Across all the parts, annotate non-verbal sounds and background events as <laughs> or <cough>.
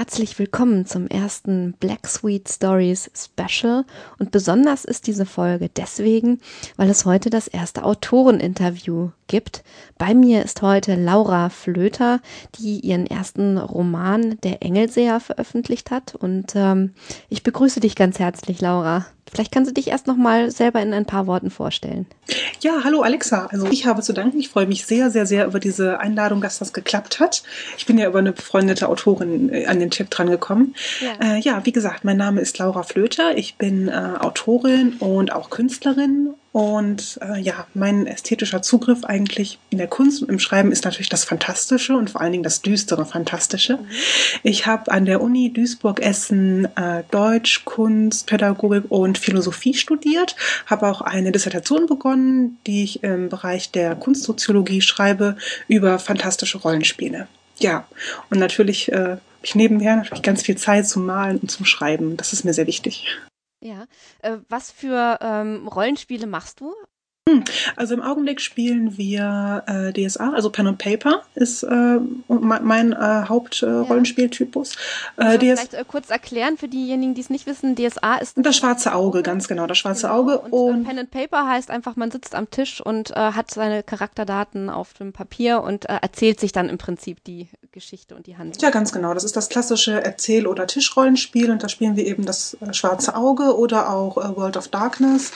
Herzlich willkommen zum ersten Black Sweet Stories Special. Und besonders ist diese Folge deswegen, weil es heute das erste Autoreninterview gibt. Bei mir ist heute Laura Flöter, die ihren ersten Roman Der Engelseher veröffentlicht hat und ähm, ich begrüße dich ganz herzlich, Laura. Vielleicht kannst du dich erst noch mal selber in ein paar Worten vorstellen. Ja, hallo Alexa. Also ich habe zu danken. Ich freue mich sehr, sehr, sehr über diese Einladung, dass das geklappt hat. Ich bin ja über eine befreundete Autorin äh, an den Tipp dran gekommen. Ja, äh, ja wie gesagt, mein Name ist Laura Flöter. Ich bin äh, Autorin und auch Künstlerin und äh, ja, mein ästhetischer Zugriff eigentlich in der Kunst und im Schreiben ist natürlich das Fantastische und vor allen Dingen das düstere Fantastische. Mhm. Ich habe an der Uni Duisburg-Essen äh, Deutsch, Kunst, Pädagogik und Philosophie studiert, habe auch eine Dissertation begonnen, die ich im Bereich der Kunstsoziologie schreibe über fantastische Rollenspiele. Ja, und natürlich äh, ich nebenher natürlich ganz viel Zeit zum Malen und zum Schreiben. Das ist mir sehr wichtig. Ja. Äh, was für ähm, Rollenspiele machst du? Hm, also im Augenblick spielen wir äh, DSA, also Pen and Paper ist äh, mein äh, Hauptrollenspieltypus. Äh, ja. vielleicht äh, kurz erklären für diejenigen, die es nicht wissen, DSA ist das schwarze Auge, ganz genau, das schwarze genau. Auge. Und, äh, und Pen and Paper heißt einfach, man sitzt am Tisch und hat seine Charakterdaten auf dem Papier und erzählt sich dann im Prinzip die Geschichte und die Handlung. Ja, ganz genau. Das ist das klassische Erzähl- oder Tischrollenspiel und da spielen wir eben das schwarze Auge oder auch World of Darkness.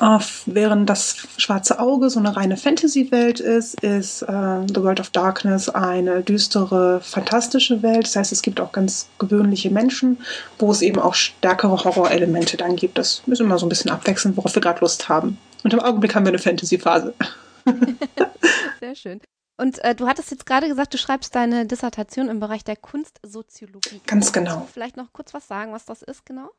Uh, während das Schwarze Auge so eine reine Fantasy-Welt ist, ist uh, The World of Darkness eine düstere, fantastische Welt. Das heißt, es gibt auch ganz gewöhnliche Menschen, wo es eben auch stärkere Horrorelemente dann gibt. Das ist immer so ein bisschen abwechselnd, worauf wir gerade Lust haben. Und im Augenblick haben wir eine Fantasy-Phase. <laughs> Sehr schön. Und äh, du hattest jetzt gerade gesagt, du schreibst deine Dissertation im Bereich der Kunstsoziologie. Ganz genau. Vielleicht noch kurz was sagen, was das ist genau?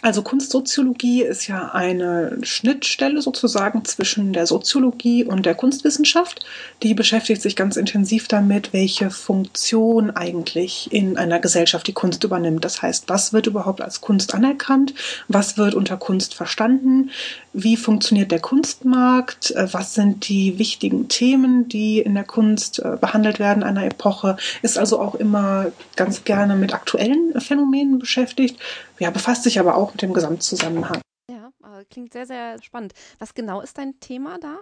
Also Kunstsoziologie ist ja eine Schnittstelle sozusagen zwischen der Soziologie und der Kunstwissenschaft. Die beschäftigt sich ganz intensiv damit, welche Funktion eigentlich in einer Gesellschaft die Kunst übernimmt. Das heißt, was wird überhaupt als Kunst anerkannt? Was wird unter Kunst verstanden? Wie funktioniert der Kunstmarkt? Äh, was sind die wichtigen Themen, die in der Kunst äh, behandelt werden einer Epoche? Ist also auch immer ganz gerne mit aktuellen Phänomenen beschäftigt ja, befasst sich aber auch mit dem Gesamtzusammenhang. Ja, klingt sehr, sehr spannend. Was genau ist dein Thema da?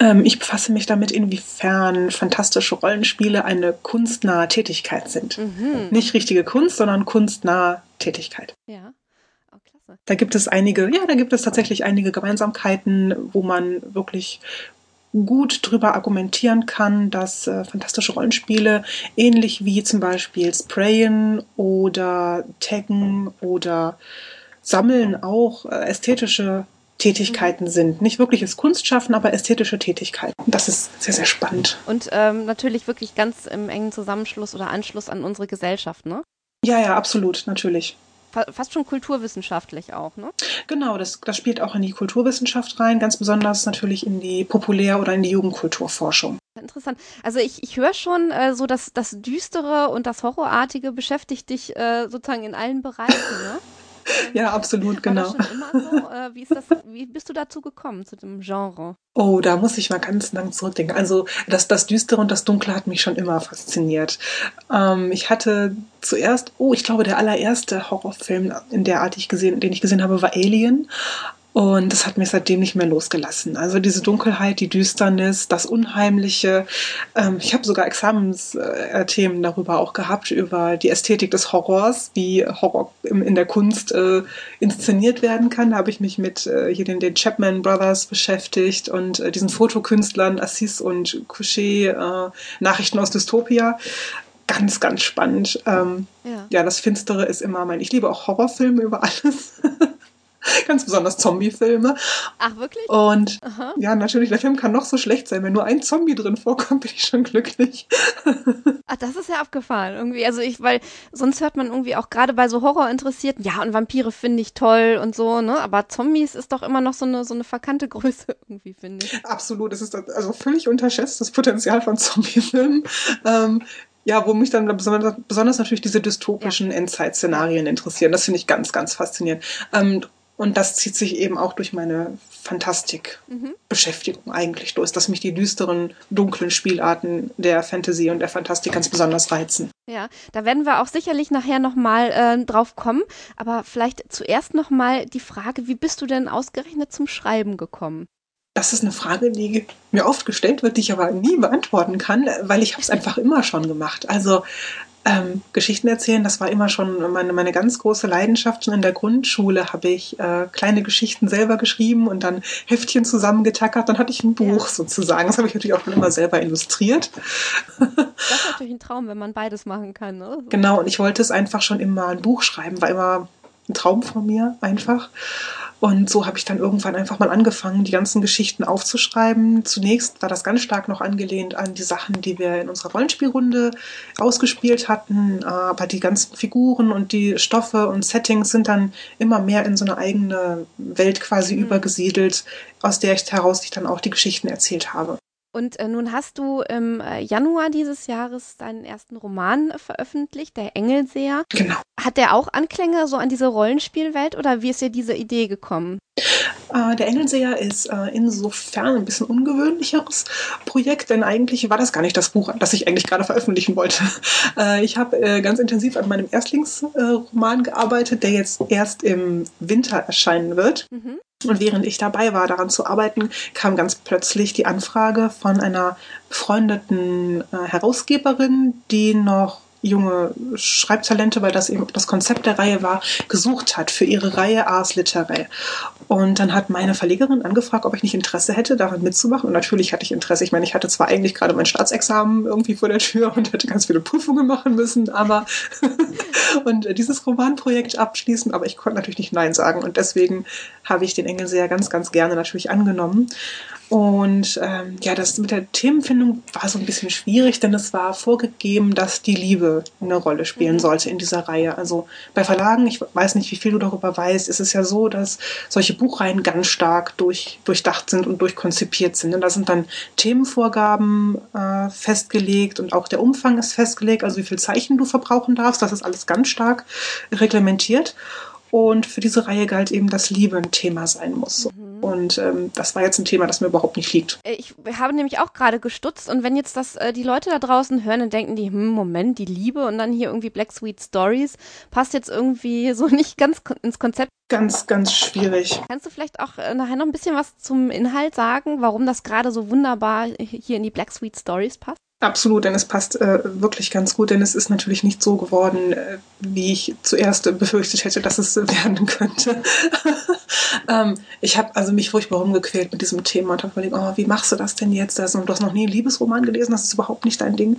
Ähm, ich befasse mich damit, inwiefern fantastische Rollenspiele eine kunstnahe Tätigkeit sind. Mhm. Nicht richtige Kunst, sondern kunstnahe Tätigkeit. Ja. Oh, klasse. Da gibt es einige, ja, da gibt es tatsächlich einige Gemeinsamkeiten, wo man wirklich gut drüber argumentieren kann, dass äh, fantastische Rollenspiele ähnlich wie zum Beispiel Sprayen oder Taggen oder Sammeln auch äh, ästhetische Tätigkeiten sind. Nicht wirkliches Kunstschaffen, aber ästhetische Tätigkeiten. Das ist sehr, sehr spannend. Und ähm, natürlich wirklich ganz im engen Zusammenschluss oder Anschluss an unsere Gesellschaft, ne? Ja, ja, absolut, natürlich fast schon kulturwissenschaftlich auch, ne? Genau, das, das spielt auch in die Kulturwissenschaft rein, ganz besonders natürlich in die Populär- oder in die Jugendkulturforschung. Interessant. Also ich, ich höre schon äh, so, dass das Düstere und das Horrorartige beschäftigt dich äh, sozusagen in allen Bereichen, ne? Ja, absolut, genau. War das schon immer so? Äh, wie, ist das, wie bist du dazu gekommen, zu dem Genre? Oh, da muss ich mal ganz lang zurückdenken. Also das, das Düstere und das Dunkle hat mich schon immer fasziniert. Ähm, ich hatte zuerst, oh, ich glaube, der allererste Horrorfilm in der Art, ich gesehen, den ich gesehen habe, war Alien. Und das hat mich seitdem nicht mehr losgelassen. Also diese Dunkelheit, die Düsternis, das Unheimliche. Ähm, ich habe sogar Examensthemen äh, darüber auch gehabt, über die Ästhetik des Horrors, wie Horror in der Kunst äh, inszeniert werden kann. Da habe ich mich mit äh, hier den, den Chapman Brothers beschäftigt und diesen Fotokünstlern Assis und Couchet, äh, Nachrichten aus Dystopia ganz, ganz spannend. Ähm, ja. ja. das Finstere ist immer mein. Ich liebe auch Horrorfilme über alles. <laughs> <laughs> Ganz besonders Zombie-Filme. Ach, wirklich? Und Aha. ja, natürlich, der Film kann noch so schlecht sein. Wenn nur ein Zombie drin vorkommt, <laughs> bin ich schon glücklich. <laughs> Ach, das ist ja abgefahren. Irgendwie, also ich, weil sonst hört man irgendwie auch gerade bei so Horrorinteressierten, ja, und Vampire finde ich toll und so, ne? Aber Zombies ist doch immer noch so eine, so eine verkannte Größe irgendwie, finde ich. Absolut. Es ist also völlig unterschätzt, das Potenzial von Zombie-Filmen. Ähm, ja, wo mich dann besonders, besonders natürlich diese dystopischen. Endzeit-Szenarien interessieren. Das finde ich ganz, ganz faszinierend. Ähm, Und das zieht sich eben auch durch meine Fantastik-Beschäftigung mhm. eigentlich durch, dass mich die düsteren, dunklen Spielarten der Fantasy und der Fantastik ganz besonders reizen. Ja, da werden wir auch sicherlich nachher nochmal äh, drauf kommen. Aber vielleicht zuerst nochmal die Frage, wie bist du denn ausgerechnet zum Schreiben gekommen? Das ist eine Frage, die mir oft gestellt wird, die ich aber nie beantworten kann, weil ich habe es <laughs> einfach immer schon gemacht. Also ähm, Geschichten erzählen, das war immer schon meine, meine ganz große Leidenschaft. Schon in der Grundschule habe ich äh, kleine Geschichten selber geschrieben und dann Heftchen zusammengetackert. Dann hatte ich ein Buch ja. sozusagen. Das habe ich natürlich auch immer selber illustriert. Das ist <laughs> natürlich ein Traum, wenn man beides machen kann. Ne? Genau, und ich wollte es einfach schon immer ein Buch schreiben, war immer ein Traum von mir einfach. Und so habe ich dann irgendwann einfach mal angefangen, die ganzen Geschichten aufzuschreiben. Zunächst war das ganz stark noch angelehnt an die Sachen, die wir in unserer Rollenspielrunde ausgespielt hatten. Aber die ganzen Figuren und die Stoffe und Settings sind dann immer mehr in so eine eigene Welt quasi mhm. übergesiedelt, aus der ich heraus ich dann auch die Geschichten erzählt habe. Und äh, nun hast du im äh, Januar dieses Jahres deinen ersten Roman äh, veröffentlicht, Der Engelseher. Genau. Hat der auch Anklänge so an diese Rollenspielwelt oder wie ist dir diese Idee gekommen? Äh, der Engelseher ist äh, insofern ein bisschen ungewöhnlicheres Projekt, denn eigentlich war das gar nicht das Buch, das ich eigentlich gerade veröffentlichen wollte. <laughs> Äh, ich habe äh, ganz intensiv an meinem Erstlingsroman gearbeitet, der jetzt erst im Winter erscheinen wird. Mhm. Und während ich dabei war, daran zu arbeiten, kam ganz plötzlich die Anfrage von einer befreundeten äh, Herausgeberin, die noch junge Schreibtalente, weil das eben das Konzept der Reihe war, gesucht hat für ihre Reihe Ars Literae. Und dann hat meine Verlegerin angefragt, ob ich nicht Interesse hätte, daran mitzumachen. Und natürlich hatte ich Interesse. Ich meine, ich hatte zwar eigentlich gerade mein Staatsexamen irgendwie vor der Tür und hätte ganz viele Prüfungen machen müssen, aber <laughs> und dieses Romanprojekt abschließen, aber ich konnte natürlich nicht Nein sagen. Und deswegen habe ich den Engel sehr ganz, ganz gerne natürlich angenommen. Und ähm, ja, das mit der Themenfindung war so ein bisschen schwierig, denn es war vorgegeben, dass die Liebe eine Rolle spielen mhm. sollte in dieser Reihe. Also bei Verlagen, ich weiß nicht, wie viel du darüber weißt, ist es ja so, dass solche Buchreihen ganz stark durch, durchdacht sind und durchkonzipiert sind. Und da sind dann Themenvorgaben äh, festgelegt und auch der Umfang ist festgelegt, also wie viel Zeichen du verbrauchen darfst. Das ist alles ganz stark reglementiert. Und für diese Reihe galt eben, dass Liebe ein Thema sein muss. Mhm. Und ähm, das war jetzt ein Thema, das mir überhaupt nicht liegt. Äh, ich habe nämlich auch gerade gestutzt und wenn jetzt das äh, die Leute da draußen hören, dann denken die, hm, Moment, die Liebe und dann hier irgendwie Black Sweet Stories passt jetzt irgendwie <laughs> so nicht ganz ins Konzept. Ganz, ganz schwierig. Kannst du vielleicht auch äh, nachher noch ein bisschen was zum Inhalt sagen, warum das gerade so wunderbar hier in die Black Sweet Stories passt? Absolut, denn es passt äh, wirklich ganz gut, denn es ist natürlich nicht so geworden, äh, wie ich zuerst äh, befürchtet hätte, dass es <laughs> werden könnte. <laughs> ähm, ich habe also mich furchtbar rumgequält mit diesem Thema und habe überlegt, oh, wie machst du das denn jetzt? Also, du hast noch nie einen Liebesroman gelesen, das ist überhaupt nicht dein Ding.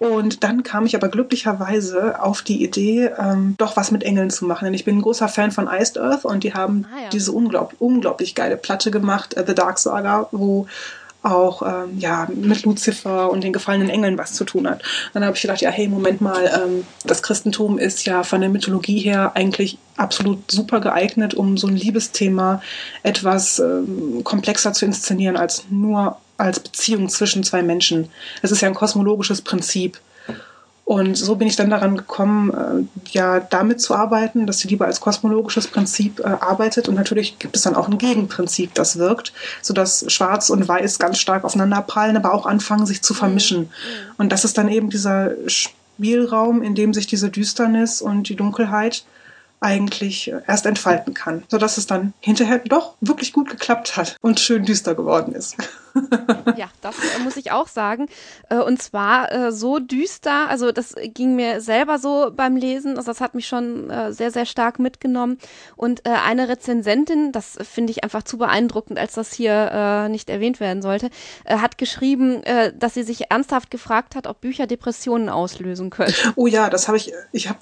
Und dann kam ich aber glücklicherweise auf die Idee, ähm, doch was mit Engeln zu machen. Denn ich bin ein großer Fan von Iced Earth und die haben ah, ja. diese unglaublich, unglaublich geile Platte gemacht, The Dark Saga, wo auch ähm, ja, mit Luzifer und den gefallenen Engeln was zu tun hat. Dann habe ich gedacht, ja, hey, Moment mal, ähm, das Christentum ist ja von der Mythologie her eigentlich absolut super geeignet, um so ein Liebesthema etwas ähm, komplexer zu inszenieren als nur als Beziehung zwischen zwei Menschen. Es ist ja ein kosmologisches Prinzip. Und so bin ich dann daran gekommen, äh, ja, damit zu arbeiten, dass die Liebe als kosmologisches Prinzip äh, arbeitet. Und natürlich gibt es dann auch ein Gegenprinzip, das wirkt, sodass Schwarz und Weiß ganz stark aufeinander prallen, aber auch anfangen, sich zu mhm. vermischen. Mhm. Und das ist dann eben dieser Spielraum, in dem sich diese Düsternis und die Dunkelheit eigentlich äh, erst entfalten kann, sodass es dann hinterher doch wirklich gut geklappt hat und schön düster geworden ist. <laughs> ja, das äh, muss ich auch sagen. Äh, und zwar äh, so düster, also das ging mir selber so beim Lesen, also das hat mich schon sehr, sehr stark mitgenommen. Und eine Rezensentin, das finde ich einfach zu beeindruckend, als das hier nicht erwähnt werden sollte, hat geschrieben, dass sie sich ernsthaft gefragt hat, ob Bücher Depressionen auslösen können. Oh ja, das habe ich, ich habe.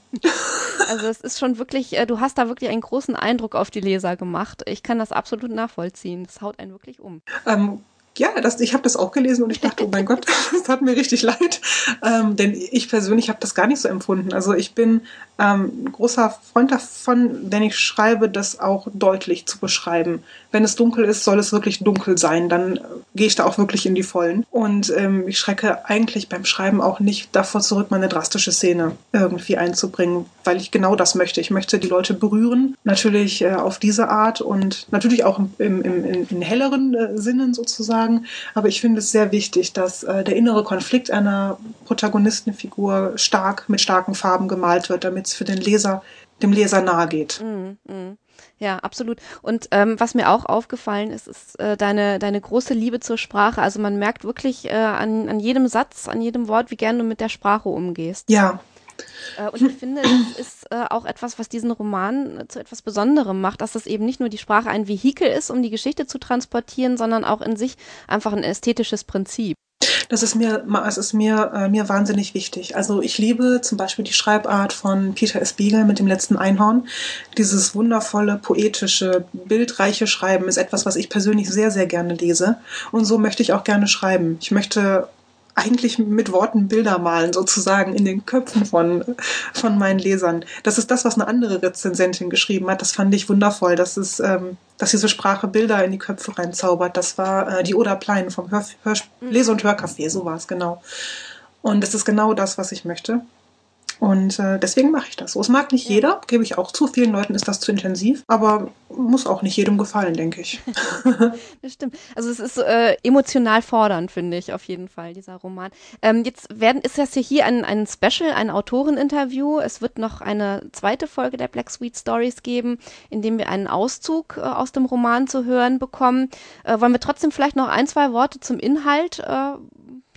also es ist schon wirklich du hast da wirklich einen großen Eindruck auf die Leser gemacht. Ich kann das absolut nachvollziehen. Das haut einen wirklich um. Ähm, ja, das, ich habe das auch gelesen und ich dachte, oh mein Gott, <laughs> das hat mir richtig leid. Ähm, denn ich persönlich habe das gar nicht so empfunden. Also ich bin ähm, großer Freund davon, wenn ich schreibe, das auch deutlich zu beschreiben. Wenn es dunkel ist, soll es wirklich dunkel sein. Dann äh, gehe ich da auch wirklich in die Vollen. Und ähm, ich schrecke eigentlich beim Schreiben auch nicht davor zurück, meine drastische Szene irgendwie einzubringen, weil ich genau das möchte. Ich möchte die Leute berühren, natürlich äh, auf diese Art und natürlich auch im, im, in, in helleren äh, Sinnen sozusagen. Aber ich finde es sehr wichtig, dass äh, der innere Konflikt einer Protagonistenfigur stark mit starken Farben gemalt wird, damit es für den Leser, dem Leser nahe geht. Mm, mm. Ja, absolut. Und ähm, was mir auch aufgefallen ist, ist äh, deine, deine große Liebe zur Sprache. Also man merkt wirklich äh, an, an jedem Satz, an jedem Wort, wie gern du mit der Sprache umgehst. Ja, und ich finde, das ist äh, auch etwas, was diesen Roman zu etwas Besonderem macht, dass das eben nicht nur die Sprache ein Vehikel ist, um die Geschichte zu transportieren, sondern auch in sich einfach ein ästhetisches Prinzip. Das ist mir, es ist mir, äh, mir wahnsinnig wichtig. Also ich liebe zum Beispiel die Schreibart von Peter S. Beagle mit dem letzten Einhorn. Dieses wundervolle, poetische, bildreiche Schreiben ist etwas, was ich persönlich sehr, sehr gerne lese. Und so möchte ich auch gerne schreiben. Ich möchte eigentlich mit Worten Bilder malen, sozusagen in den Köpfen von, von meinen Lesern. Das ist das, was eine andere Rezensentin geschrieben hat. Das fand ich wundervoll, dass, es, ähm, dass diese Sprache Bilder in die Köpfe reinzaubert. Das war äh, die Oda Plein vom Hör Hör Lese- und Hörcafé, so war es genau. Und das ist genau das, was ich möchte. Und äh, deswegen mache ich das so. Es mag nicht ja. jeder, gebe ich auch zu. Vielen Leuten ist das zu intensiv, aber muss auch nicht jedem gefallen, denke ich. <laughs> das stimmt. Also es ist äh, emotional fordernd, finde ich, auf jeden Fall, dieser Roman. Ähm, jetzt werden, ist das hier ein, ein Special, ein Autoreninterview. Es wird noch eine zweite Folge der Black Sweet Stories geben, in dem wir einen Auszug äh, aus dem Roman zu hören bekommen. Äh, wollen wir trotzdem vielleicht noch ein, zwei Worte zum Inhalt äh,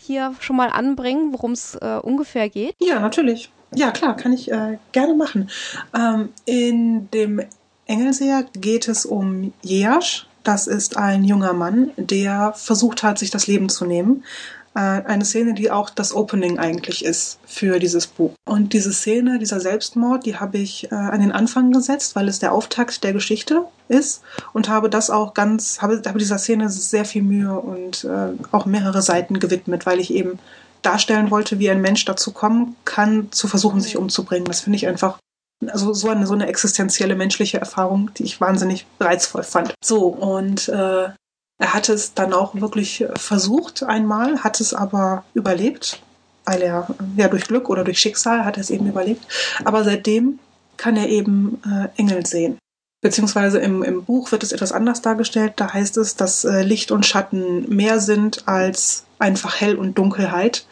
hier schon mal anbringen, worum es äh, ungefähr geht? Ja, natürlich. Ja, klar, kann ich äh, gerne machen. Ähm, in dem Engelseher geht es um Jeasch. Das ist ein junger Mann, der versucht hat, sich das Leben zu nehmen. Äh, eine Szene, die auch das Opening eigentlich ist für dieses Buch. Und diese Szene, dieser Selbstmord, die habe ich äh, an den Anfang gesetzt, weil es der Auftakt der Geschichte ist und habe das auch ganz, habe, habe dieser Szene sehr viel Mühe und äh, auch mehrere Seiten gewidmet, weil ich eben darstellen wollte, wie ein Mensch dazu kommen kann, zu versuchen, sich umzubringen. Das finde ich einfach also so eine, so eine existenzielle menschliche Erfahrung, die ich wahnsinnig reizvoll fand. So, und äh, er hatte es dann auch wirklich versucht einmal, hat es aber überlebt, weil er ja durch Glück oder durch Schicksal hat er es eben überlebt. Aber seitdem kann er eben äh, Engel sehen. Beziehungsweise im, im Buch wird es etwas anders dargestellt. Da heißt es, dass äh, Licht und Schatten mehr sind als einfach Hell und Dunkelheit.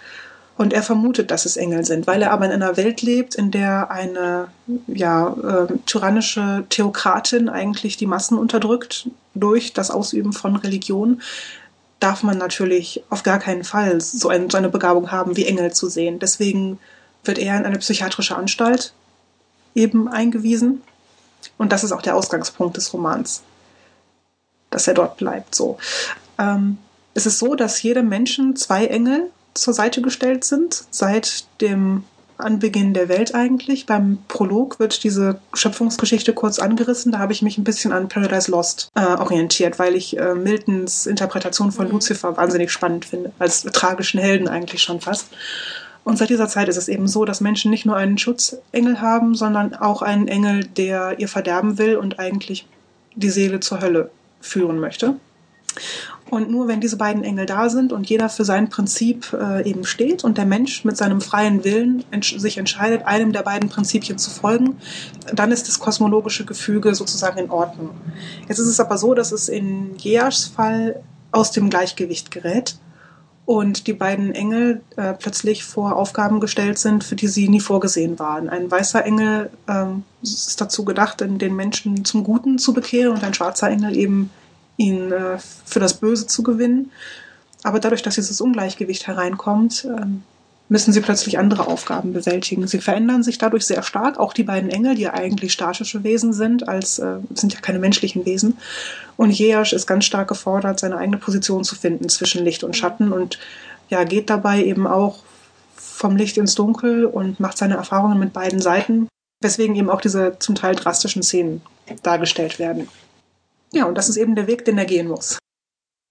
Und er vermutet, dass es Engel sind, weil er aber in einer Welt lebt, in der eine ja, äh, tyrannische Theokratin eigentlich die Massen unterdrückt durch das Ausüben von Religion, darf man natürlich auf gar keinen Fall so, ein, so eine Begabung haben, wie Engel zu sehen. Deswegen wird er in eine psychiatrische Anstalt eben eingewiesen. Und das ist auch der Ausgangspunkt des Romans, dass er dort bleibt. So. Ähm, es ist so, dass jedem Menschen zwei Engel zur Seite gestellt sind, seit dem Anbeginn der Welt eigentlich. Beim Prolog wird diese Schöpfungsgeschichte kurz angerissen. Da habe ich mich ein bisschen an Paradise Lost äh, orientiert, weil ich äh, Miltons Interpretation von mhm. Lucifer wahnsinnig spannend finde, als tragischen Helden eigentlich schon fast. Und seit dieser Zeit ist es eben so, dass Menschen nicht nur einen Schutzengel haben, sondern auch einen Engel, der ihr verderben will und eigentlich die Seele zur Hölle führen möchte. Und nur wenn diese beiden Engel da sind und jeder für sein Prinzip äh, eben steht und der Mensch mit seinem freien Willen entsch sich entscheidet, einem der beiden Prinzipien zu folgen, dann ist das kosmologische Gefüge sozusagen in Ordnung. Jetzt ist es aber so, dass es in Jeaschs Fall aus dem Gleichgewicht gerät und die beiden Engel äh, plötzlich vor Aufgaben gestellt sind, für die sie nie vorgesehen waren. Ein weißer Engel ähm, ist dazu gedacht, den Menschen zum Guten zu bekehren und ein schwarzer Engel eben ihn äh, für das Böse zu gewinnen. Aber dadurch, dass dieses Ungleichgewicht hereinkommt, äh, müssen sie plötzlich andere Aufgaben bewältigen. Sie verändern sich dadurch sehr stark. Auch die beiden Engel, die ja eigentlich statische Wesen sind, als äh, sind ja keine menschlichen Wesen. Und Jeasch ist ganz stark gefordert, seine eigene Position zu finden zwischen Licht und Schatten und ja, geht dabei eben auch vom Licht ins Dunkel und macht seine Erfahrungen mit beiden Seiten, weswegen eben auch diese zum Teil drastischen Szenen dargestellt werden. Ja, und das ist eben der Weg, den er gehen muss.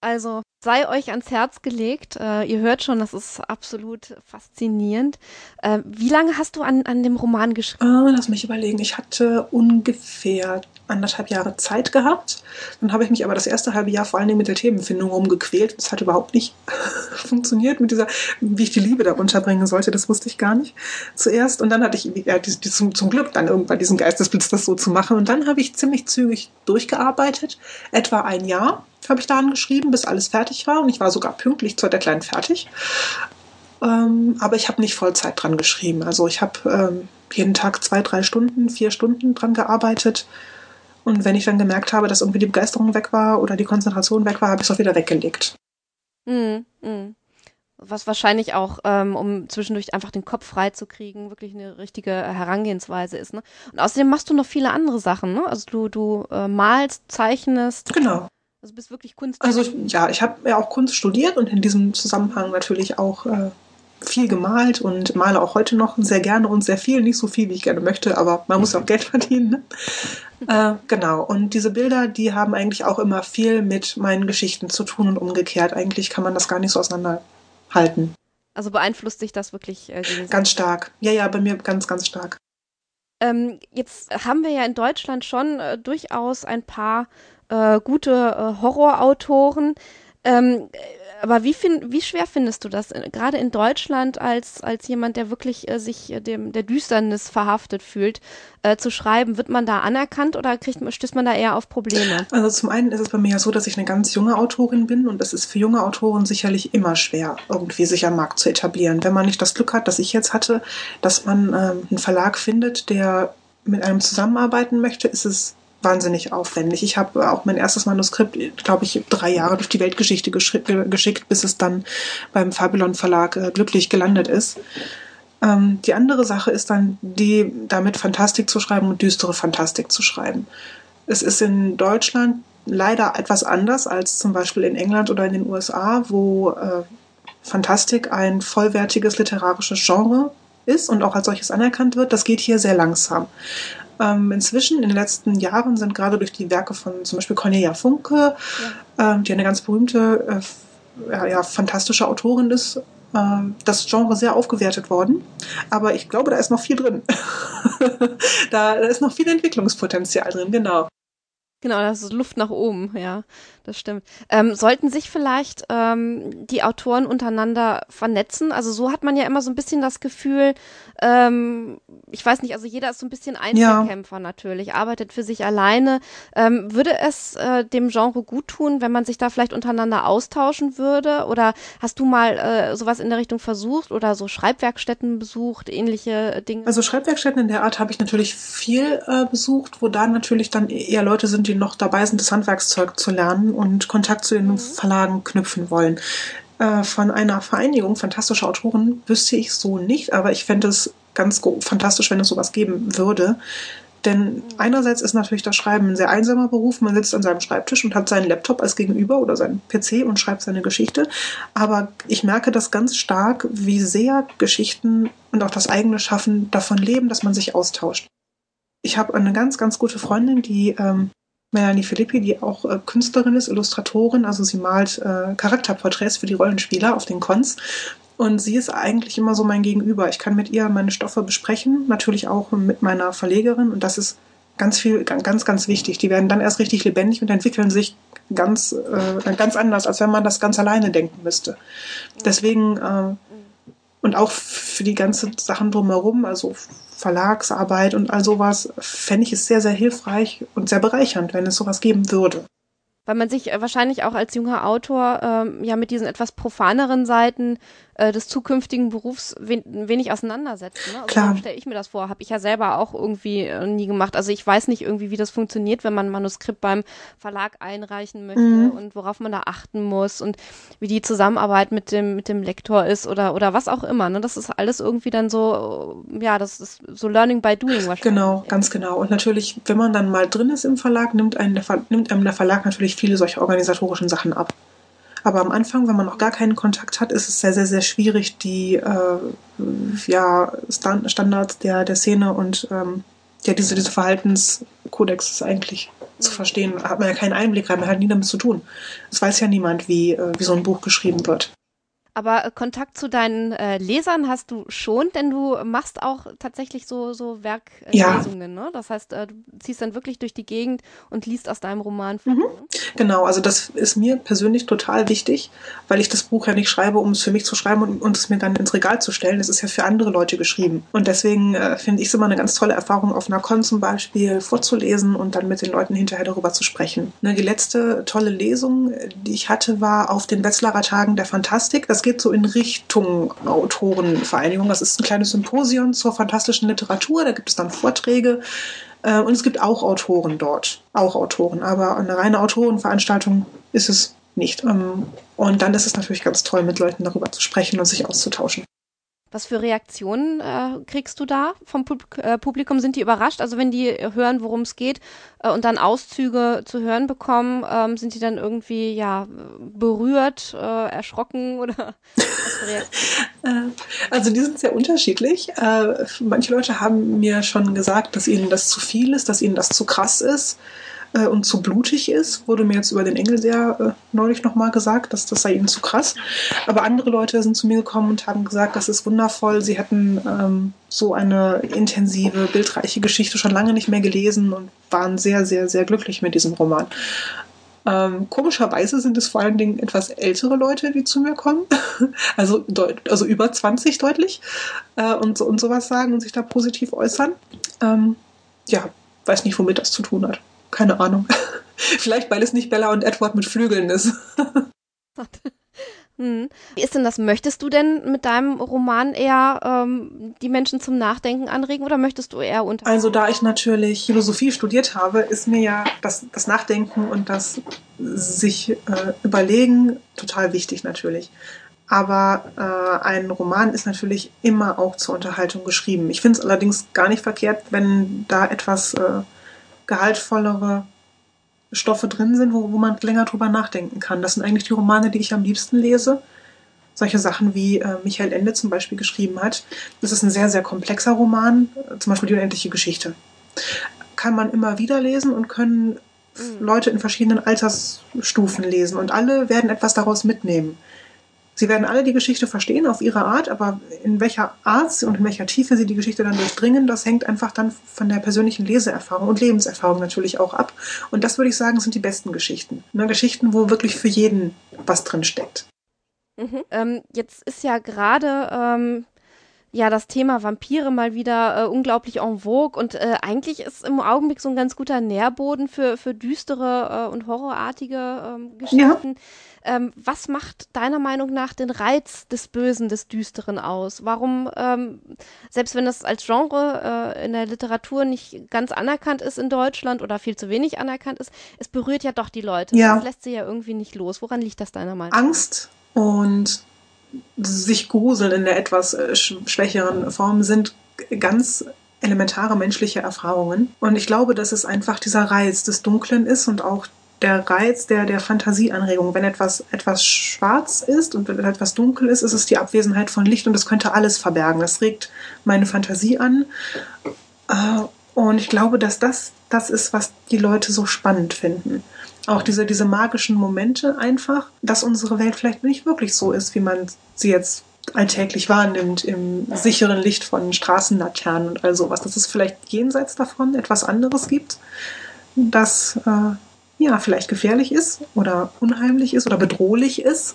Also sei euch ans Herz gelegt. Äh, ihr hört schon, das ist absolut faszinierend. Äh, wie lange hast du an, an dem Roman geschrieben? Äh, lass mich überlegen. Ich hatte ungefähr anderthalb Jahre Zeit gehabt. Dann habe ich mich aber das erste halbe Jahr vor allen Dingen mit der Themenfindung rumgequält. Das hat überhaupt nicht <laughs> funktioniert mit dieser, wie ich die Liebe da unterbringen sollte. Das wusste ich gar nicht zuerst. Und dann hatte ich ja, die, die, zum, zum Glück dann irgendwann diesen Geistesblitz, das so zu machen. Und dann habe ich ziemlich zügig durchgearbeitet. Etwa ein Jahr habe ich daran geschrieben, bis alles fertig war. Und ich war sogar pünktlich zur Deadline fertig. Ähm, aber ich habe nicht Vollzeit dran geschrieben. Also ich habe ähm, jeden Tag zwei, drei Stunden, vier Stunden dran gearbeitet. Und wenn ich dann gemerkt habe, dass irgendwie die Begeisterung weg war oder die Konzentration weg war, habe ich es auch wieder weggelegt. Mm, mm. Was wahrscheinlich auch, ähm, um zwischendurch einfach den Kopf frei zu kriegen, wirklich eine richtige Herangehensweise ist. Ne? Und außerdem machst du noch viele andere Sachen. Ne? Also du, du äh, malst, zeichnest. Genau. Also bist wirklich Kunst. Also ja, ich habe ja auch Kunst studiert und in diesem Zusammenhang natürlich auch äh, viel gemalt und male auch heute noch sehr gerne und sehr viel. Nicht so viel, wie ich gerne möchte, aber man muss auch Geld <laughs> verdienen. Ne? Äh, genau. Und diese Bilder, die haben eigentlich auch immer viel mit meinen Geschichten zu tun und umgekehrt. Eigentlich kann man das gar nicht so auseinanderhalten. Also beeinflusst sich das wirklich äh, Ganz stark. Ja, ja, bei mir ganz, ganz stark. Ähm, jetzt haben wir ja in Deutschland schon äh, durchaus ein paar äh, gute äh, Horrorautoren. Ähm, aber wie, find, wie schwer findest du das, gerade in Deutschland als, als jemand, der wirklich äh, sich äh, dem, der Düsternis verhaftet fühlt, äh, zu schreiben? Wird man da anerkannt oder kriegt, stößt man da eher auf Probleme? Also zum einen ist es bei mir ja so, dass ich eine ganz junge Autorin bin und es ist für junge Autoren sicherlich immer schwer, irgendwie sich am Markt zu etablieren. Wenn man nicht das Glück hat, das ich jetzt hatte, dass man ähm, einen Verlag findet, der mit einem zusammenarbeiten möchte, ist es wahnsinnig aufwendig. Ich habe auch mein erstes Manuskript, glaube ich, drei Jahre durch die Weltgeschichte geschickt, bis es dann beim Fabelon Verlag äh, glücklich gelandet ist. Ähm, die andere Sache ist dann, die damit Fantastik zu schreiben und düstere Fantastik zu schreiben. Es ist in Deutschland leider etwas anders als zum Beispiel in England oder in den USA, wo äh, Fantastik ein vollwertiges literarisches Genre ist und auch als solches anerkannt wird. Das geht hier sehr langsam. Ähm, inzwischen, in den letzten Jahren, sind gerade durch die Werke von zum Beispiel Cornelia Funke, ja. ähm, die eine ganz berühmte, äh, ja, fantastische Autorin ist, äh, das Genre sehr aufgewertet worden. Aber ich glaube, da ist noch viel drin. <laughs> da, da ist noch viel Entwicklungspotenzial drin, genau. Genau, das ist Luft nach oben, ja das stimmt. Ähm, sollten sich vielleicht ähm, die Autoren untereinander vernetzen? Also so hat man ja immer so ein bisschen das Gefühl, ähm, ich weiß nicht, also jeder ist so ein bisschen Einzelkämpfer ja. natürlich, arbeitet für sich alleine. Ähm, würde es äh, dem Genre gut tun, wenn man sich da vielleicht untereinander austauschen würde? Oder hast du mal äh, sowas in der Richtung versucht oder so Schreibwerkstätten besucht, ähnliche Dinge? Also Schreibwerkstätten in der Art habe ich natürlich viel äh, besucht, wo da natürlich dann eher Leute sind, die noch dabei sind, das Handwerkszeug zu lernen und Kontakt zu den mhm. Verlagen knüpfen wollen. Äh, von einer Vereinigung fantastischer Autoren wüsste ich so nicht, aber ich fände es ganz fantastisch, wenn es sowas geben würde. Denn einerseits ist natürlich das Schreiben ein sehr einsamer Beruf. Man sitzt an seinem Schreibtisch und hat seinen Laptop als Gegenüber oder seinen PC und schreibt seine Geschichte. Aber ich merke das ganz stark, wie sehr Geschichten und auch das eigene Schaffen davon leben, dass man sich austauscht. Ich habe eine ganz, ganz gute Freundin, die ähm, Melanie Filippi, die auch äh, Künstlerin ist, Illustratorin, also sie malt äh, Charakterporträts für die Rollenspieler auf den Cons. Und sie ist eigentlich immer so mein Gegenüber. Ich kann mit ihr meine Stoffe besprechen, natürlich auch mit meiner Verlegerin. Und das ist ganz viel, ganz, ganz wichtig. Die werden dann erst richtig lebendig und entwickeln sich ganz, äh, ganz anders, als wenn man das ganz alleine denken müsste. Deswegen äh, und auch für die ganzen Sachen drumherum, also Verlagsarbeit und all sowas, fände ich es sehr, sehr hilfreich und sehr bereichernd, wenn es sowas geben würde. Weil man sich äh, wahrscheinlich auch als junger Autor ähm, ja mit diesen etwas profaneren Seiten äh, des zukünftigen Berufs wen wenig auseinandersetzt. Ne? Also Klar. stelle ich mir das vor, habe ich ja selber auch irgendwie äh, nie gemacht. Also ich weiß nicht irgendwie, wie das funktioniert, wenn man ein Manuskript beim Verlag einreichen möchte mhm. und worauf man da achten muss und wie die Zusammenarbeit mit dem mit dem Lektor ist oder oder was auch immer. Ne? Das ist alles irgendwie dann so, ja, das ist so Learning by Doing wahrscheinlich. Genau, ganz genau. Und natürlich, wenn man dann mal drin ist im Verlag, nimmt einen der, Ver nimmt einem der Verlag natürlich viele solche organisatorischen Sachen ab. Aber am Anfang, wenn man noch gar keinen Kontakt hat, ist es sehr, sehr, sehr schwierig, die äh, ja, Standards der, der Szene und ähm, ja, diese, diese Verhaltenskodex eigentlich zu verstehen, hat man ja keinen Einblick rein, man hat nie damit zu tun. Es weiß ja niemand, wie, äh, wie so ein Buch geschrieben wird. Aber äh, Kontakt zu deinen äh, Lesern hast du schon, denn du machst auch tatsächlich so, so Werklesungen, ja. ne? Das heißt, äh, du ziehst dann wirklich durch die Gegend und liest aus deinem Roman. Mhm. Ne? Genau, also das ist mir persönlich total wichtig, weil ich das Buch ja nicht schreibe, um es für mich zu schreiben und, und es mir dann ins Regal zu stellen. Das ist ja für andere Leute geschrieben. Und deswegen äh, finde ich es immer eine ganz tolle Erfahrung, auf einer Con zum Beispiel vorzulesen und dann mit den Leuten hinterher darüber zu sprechen. Ne, die letzte tolle Lesung, die ich hatte, war auf den Wetzlarer Tagen der Fantastik. Das geht so in Richtung Autorenvereinigung. Das ist ein kleines Symposium zur fantastischen Literatur. Da gibt es dann Vorträge. Äh, und es gibt auch Autoren dort. Auch Autoren. Aber eine reine Autorenveranstaltung ist es nicht. Ähm, und dann ist es natürlich ganz toll, mit Leuten darüber zu sprechen und sich auszutauschen. Was für Reaktionen äh, kriegst du da vom Pub äh, Publikum? Sind die überrascht? Also wenn die hören, worum es geht äh, und dann Auszüge zu hören bekommen, ähm, sind die dann irgendwie ja berührt, äh, erschrocken <laughs> oder? Äh, also die sind sehr unterschiedlich. Äh, manche Leute haben mir schon gesagt, dass ihnen das zu viel ist, dass ihnen das zu krass ist äh, und zu blutig ist. Wurde mir jetzt über den Engel sehr äh, neulich nochmal gesagt, dass das sei ihnen zu krass. Aber andere Leute sind zu mir gekommen und haben gesagt, das ist wundervoll. Sie hätten ähm, so eine intensive, bildreiche Geschichte schon lange nicht mehr gelesen und waren sehr, sehr, sehr glücklich mit diesem Roman. Ähm, komischerweise sind es vor allen Dingen etwas ältere Leute, die zu mir kommen, <laughs> also, also über 20 deutlich, äh, und, so, und sowas sagen und sich da positiv äußern. Ähm, ja, weiß nicht, womit das zu tun hat. Keine Ahnung. <laughs> Vielleicht, weil es nicht Bella und Edward mit Flügeln ist. <laughs> Hm. Wie ist denn das? Möchtest du denn mit deinem Roman eher ähm, die Menschen zum Nachdenken anregen oder möchtest du eher unter? Also da ich natürlich Philosophie studiert habe, ist mir ja das, das Nachdenken und das sich äh, überlegen total wichtig natürlich. Aber äh, ein Roman ist natürlich immer auch zur Unterhaltung geschrieben. Ich finde es allerdings gar nicht verkehrt, wenn da etwas äh, gehaltvollere Stoffe drin sind, wo, wo man länger drüber nachdenken kann. Das sind eigentlich die Romane, die ich am liebsten lese. Solche Sachen wie äh, Michael Ende zum Beispiel geschrieben hat. Das ist ein sehr, sehr komplexer Roman, äh, zum Beispiel die unendliche Geschichte. Kann man immer wieder lesen und können mhm. Leute in verschiedenen Altersstufen lesen und alle werden etwas daraus mitnehmen. Sie werden alle die Geschichte verstehen auf ihre Art, aber in welcher Art und in welcher Tiefe sie die Geschichte dann durchdringen, das hängt einfach dann von der persönlichen Leseerfahrung und Lebenserfahrung natürlich auch ab. Und das würde ich sagen, sind die besten Geschichten. Ne, Geschichten, wo wirklich für jeden was drin steckt. Mhm. Ähm, jetzt ist ja gerade ähm, ja das Thema Vampire mal wieder äh, unglaublich en vogue und äh, eigentlich ist im Augenblick so ein ganz guter Nährboden für, für düstere äh, und horrorartige ähm, Geschichten. Ja. Ähm, was macht deiner Meinung nach den Reiz des Bösen, des Düsteren aus? Warum, ähm, selbst wenn das als Genre äh, in der Literatur nicht ganz anerkannt ist in Deutschland oder viel zu wenig anerkannt ist, es berührt ja doch die Leute. Ja. Das lässt sie ja irgendwie nicht los. Woran liegt das deiner Meinung nach? Angst und sich gruseln in der etwas äh, schwächeren Form sind ganz elementare menschliche Erfahrungen. Und ich glaube, dass es einfach dieser Reiz des Dunklen ist und auch der Reiz der, der Fantasieanregung. Wenn etwas, etwas schwarz ist und wenn etwas dunkel ist, ist es die Abwesenheit von Licht und das könnte alles verbergen. Das regt meine Fantasie an. Äh, und ich glaube, dass das das ist, was die Leute so spannend finden. Auch diese, diese magischen Momente einfach, dass unsere Welt vielleicht nicht wirklich so ist, wie man sie jetzt alltäglich wahrnimmt, im sicheren Licht von Straßenlaternen und all sowas. Dass es vielleicht jenseits davon etwas anderes gibt, das äh, ja, vielleicht gefährlich ist oder unheimlich ist oder bedrohlich ist.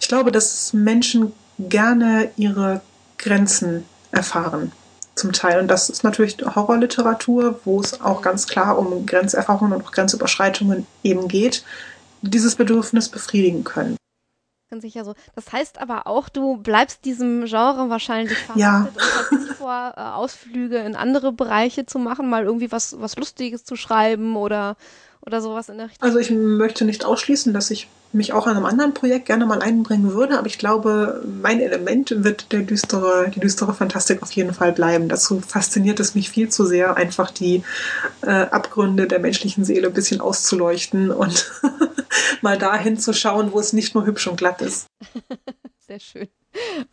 Ich glaube, dass Menschen gerne ihre Grenzen erfahren, zum Teil. Und das ist natürlich Horrorliteratur, wo es auch ganz klar um Grenzerfahrungen und auch Grenzüberschreitungen eben geht, dieses Bedürfnis befriedigen können. Ganz sicher so. Das heißt aber auch, du bleibst diesem Genre wahrscheinlich verhaftet ja. und hast nicht vor, <laughs> äh, Ausflüge in andere Bereiche zu machen, mal irgendwie was, was Lustiges zu schreiben oder oder sowas in der Richtung? Also ich möchte nicht ausschließen, dass ich mich auch an einem anderen Projekt gerne mal einbringen würde, aber ich glaube, mein Element wird der düstere, die düstere Fantastik auf jeden Fall bleiben. Dazu fasziniert es mich viel zu sehr, einfach die äh, Abgründe der menschlichen Seele ein bisschen auszuleuchten und <laughs> mal dahin zu schauen, wo es nicht nur hübsch und glatt ist. <laughs> Sehr schön.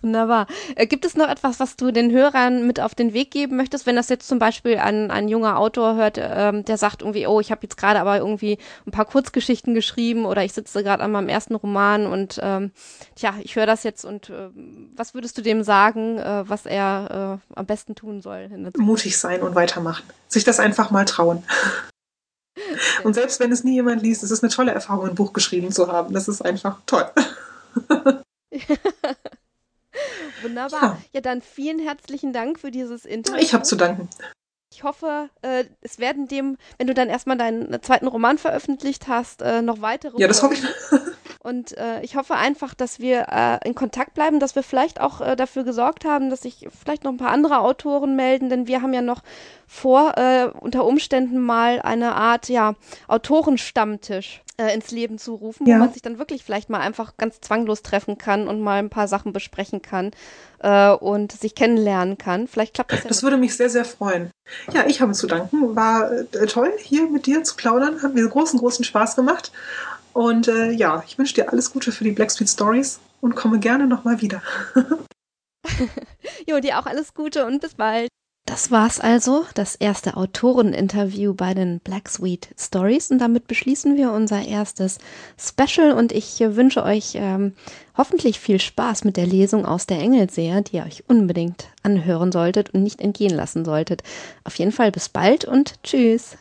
Wunderbar. Äh, gibt es noch etwas, was du den Hörern mit auf den Weg geben möchtest, wenn das jetzt zum Beispiel ein, ein junger Autor hört, ähm, der sagt irgendwie, oh, ich habe jetzt gerade aber irgendwie ein paar Kurzgeschichten geschrieben oder ich sitze gerade an meinem ersten Roman und ähm, tja, ich höre das jetzt und äh, was würdest du dem sagen, äh, was er äh, am besten tun soll? Mutig sein und weitermachen. Sich das einfach mal trauen. <laughs> Und selbst wenn es nie jemand liest, es ist eine tolle Erfahrung, ein Buch geschrieben zu haben. Das ist einfach toll. <laughs> <laughs> Wunderbar. Ja. ja. dann vielen herzlichen Dank für dieses Interview. Ich habe zu danken. Ich hoffe, äh, es werden dem, wenn du dann erstmal deinen zweiten Roman veröffentlicht hast, äh, noch weitere. Ja, das hoffe ich. Und äh, ich hoffe einfach, dass wir äh, in Kontakt bleiben, dass wir vielleicht auch äh, dafür gesorgt haben, dass sich vielleicht noch ein paar andere Autoren melden, denn wir haben ja noch vor, äh, unter Umständen mal eine Art ja, Autorenstammtisch äh, ins Leben zu rufen, ja. wo man sich dann wirklich vielleicht mal einfach ganz zwanglos treffen kann und mal ein paar Sachen besprechen kann äh, und sich kennenlernen kann. Vielleicht klappt das ja. Das würde mich sehr, sehr freuen. Ja, ich habe zu danken. War äh, toll, hier mit dir zu plaudern. Hat mir großen, großen Spaß gemacht. Und äh, ja, ich wünsche dir alles Gute für die Black Street Stories und komme gerne nochmal wieder. <laughs> <laughs> jo, dir auch alles Gute und bis bald. Das war's also, das erste Autoreninterview bei den Black Sweet Stories und damit beschließen wir unser erstes Special und ich wünsche euch ähm, hoffentlich viel Spaß mit der Lesung aus der Engelseher, die ihr euch unbedingt anhören solltet und nicht entgehen lassen solltet. Auf jeden Fall bis bald und tschüss.